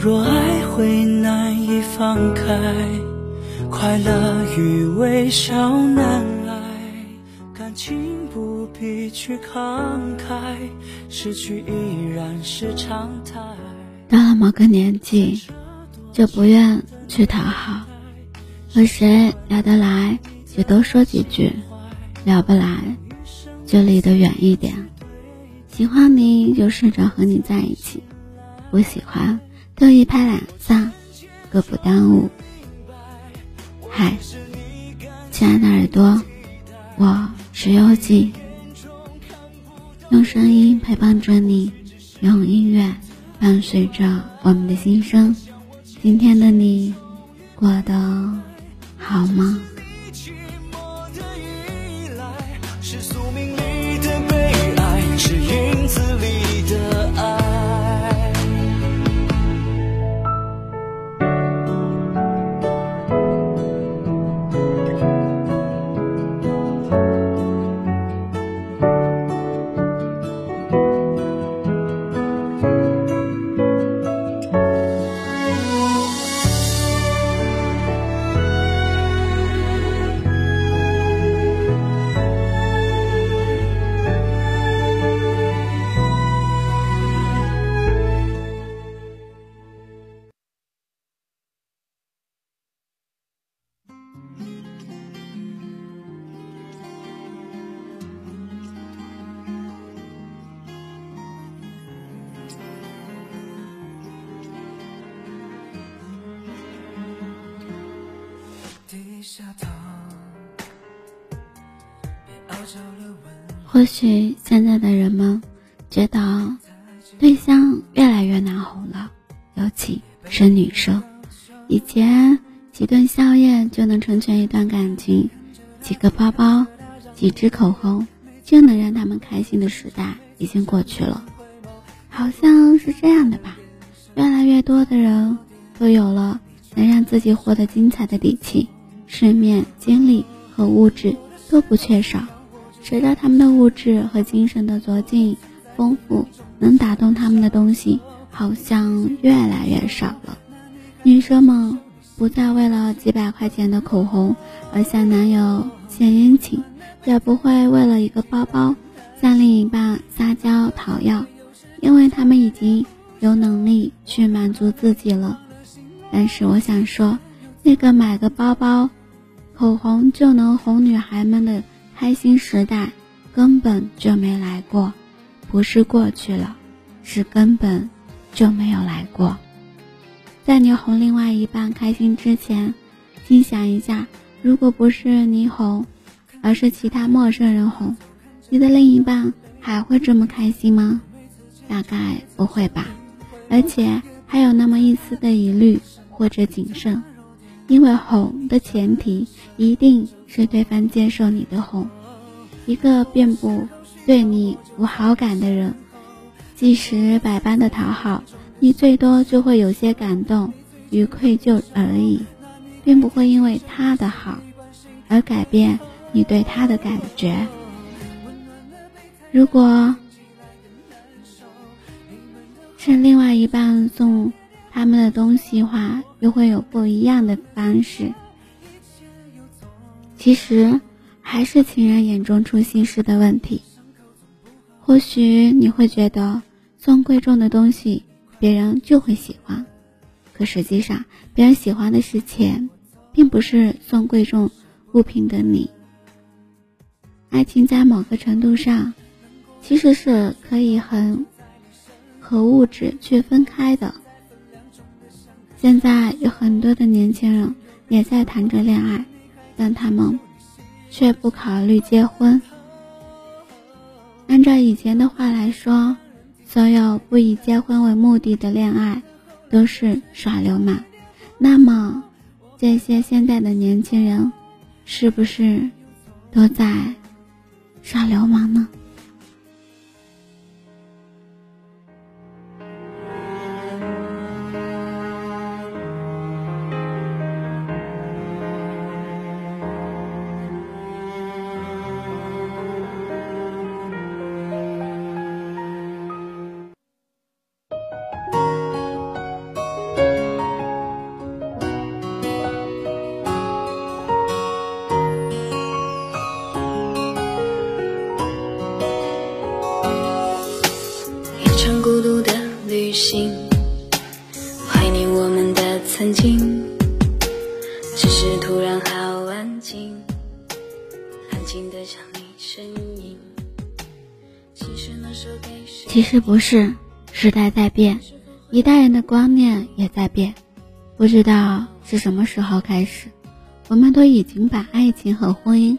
若爱会难以放开，快乐与微笑难挨，感情不必去慷慨，失去依然是常态。到了某个年纪，就不愿去讨好，和谁聊得来就多说几句，聊不来就离得远一点。喜欢你就试着和你在一起，不喜欢就一拍两散，各不耽误。嗨，亲爱的耳朵，我是幽静，用声音陪伴着你，用音乐伴随着我们的心声。今天的你过得好吗？或许现在的人们觉得对象越来越难哄了，尤其是女生。以前几顿宵夜就能成全一段感情，几个包包、几支口红就能让他们开心的时代已经过去了，好像是这样的吧？越来越多的人都有了能让自己活得精彩的底气，世面、精力和物质都不缺少。随着他们的物质和精神的卓进丰富，能打动他们的东西好像越来越少了。女生们不再为了几百块钱的口红而向男友献殷勤，也不会为了一个包包向另一半撒娇讨要，因为他们已经有能力去满足自己了。但是我想说，那个买个包包、口红就能哄女孩们的。开心时代根本就没来过，不是过去了，是根本就没有来过。在你哄另外一半开心之前，心想一下：如果不是你哄，而是其他陌生人哄，你的另一半还会这么开心吗？大概不会吧。而且还有那么一丝的疑虑或者谨慎。因为哄的前提一定是对方接受你的哄，一个并不对你无好感的人，即使百般的讨好，你最多就会有些感动与愧疚而已，并不会因为他的好而改变你对他的感觉。如果是另外一半送。他们的东西话又会有不一样的方式。其实还是情人眼中出西施的问题。或许你会觉得送贵重的东西，别人就会喜欢。可实际上，别人喜欢的是钱，并不是送贵重物品的你。爱情在某个程度上，其实是可以很和物质去分开的。现在有很多的年轻人也在谈着恋爱，但他们却不考虑结婚。按照以前的话来说，所有不以结婚为目的的恋爱都是耍流氓。那么，这些现在的年轻人是不是都在耍流氓呢？一场孤独的旅行怀念我们的曾经只是突然好安静安静的想你身影其实不是时代在变一代人的观念也在变。不知道是什么时候开始我们都已经把爱情和婚姻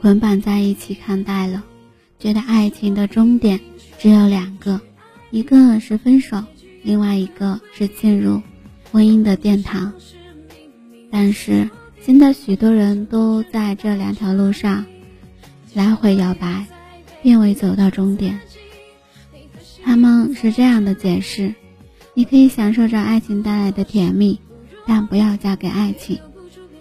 捆绑在一起看待了觉得爱情的终点只有两个一个是分手，另外一个是进入婚姻的殿堂。但是现在许多人都在这两条路上来回摇摆，并未走到终点。他们是这样的解释：你可以享受着爱情带来的甜蜜。但不要嫁给爱情。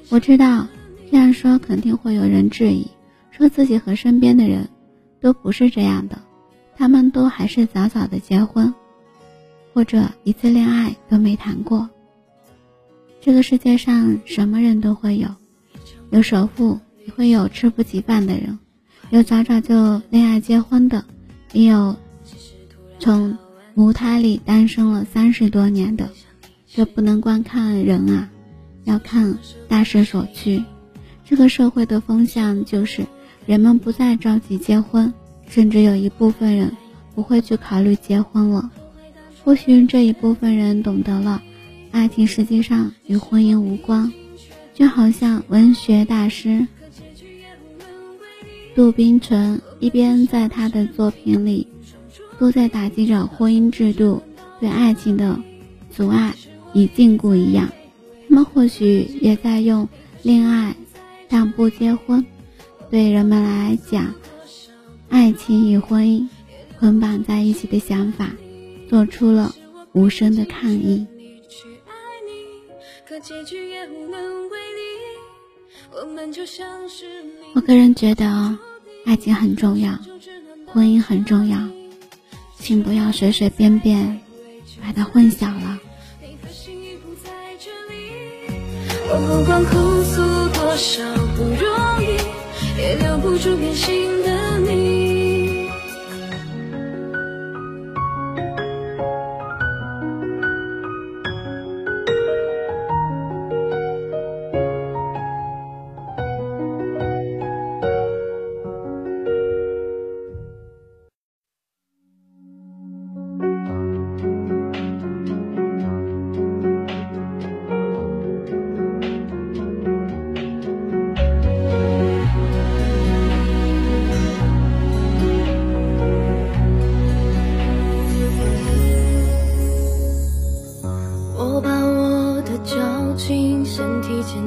我知道这样说肯定会有人质疑，说自己和身边的人都不是这样的，他们都还是早早的结婚，或者一次恋爱都没谈过。这个世界上什么人都会有，有首富，也会有吃不起饭的人，有早早就恋爱结婚的，也有从母胎里单身了三十多年的。这不能光看人啊，要看大势所趋。这个社会的风向就是，人们不再着急结婚，甚至有一部分人不会去考虑结婚了。或许这一部分人懂得了，爱情实际上与婚姻无关。就好像文学大师杜宾纯一边在他的作品里，都在打击着婚姻制度对爱情的阻碍。与禁锢一样，他们或许也在用恋爱但不结婚，对人们来讲，爱情与婚姻捆绑在一起的想法，做出了无声的抗议。我个人觉得，爱情很重要，婚姻很重要，请不要随随便便把它混淆了。我不管哭诉多少不容易，也留不住变心的你。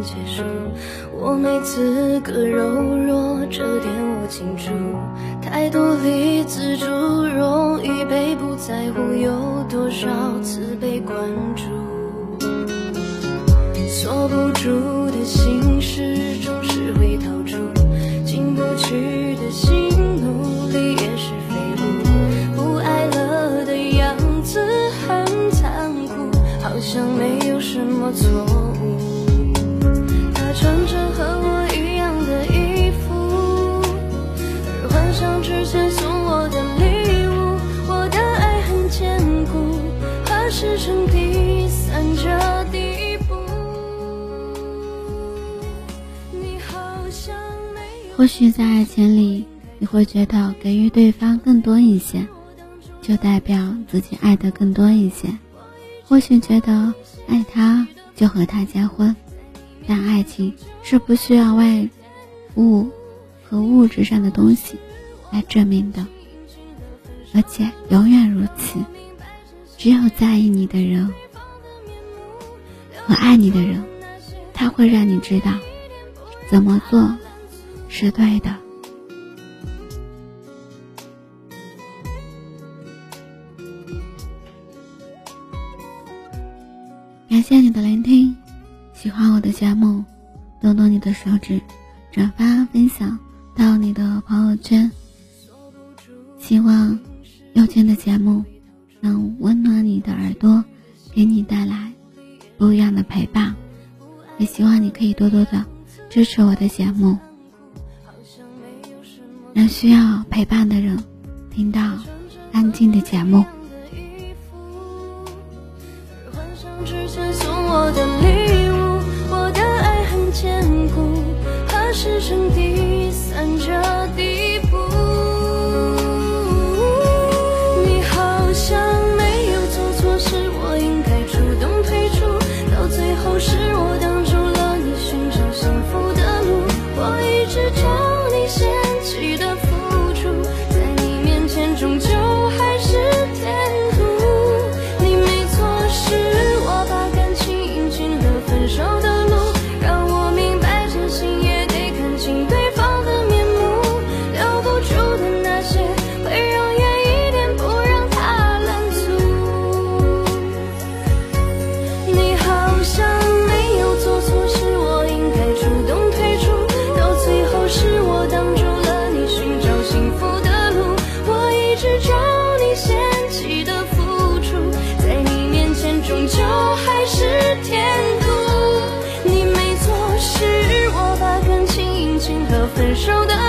结束。我没资格柔弱，这点我清楚。太多离自主，容易被不在乎，有多少次被关注？锁不住的心事，何时成第三者地步？或许在爱情里，你会觉得给予对方更多一些，就代表自己爱的更多一些。或许觉得爱他就和他结婚，但爱情是不需要外物和物质上的东西。来证明的，而且永远如此。只有在意你的人和爱你的人，他会让你知道怎么做是对的。感谢你的聆听，喜欢我的节目，动动你的手指，转发分享到你的朋友圈。希望有情的节目能温暖你的耳朵，给你带来不一样的陪伴。也希望你可以多多的支持我的节目，让需要陪伴的人听到安静的节目。我的礼物，我的爱很分手的。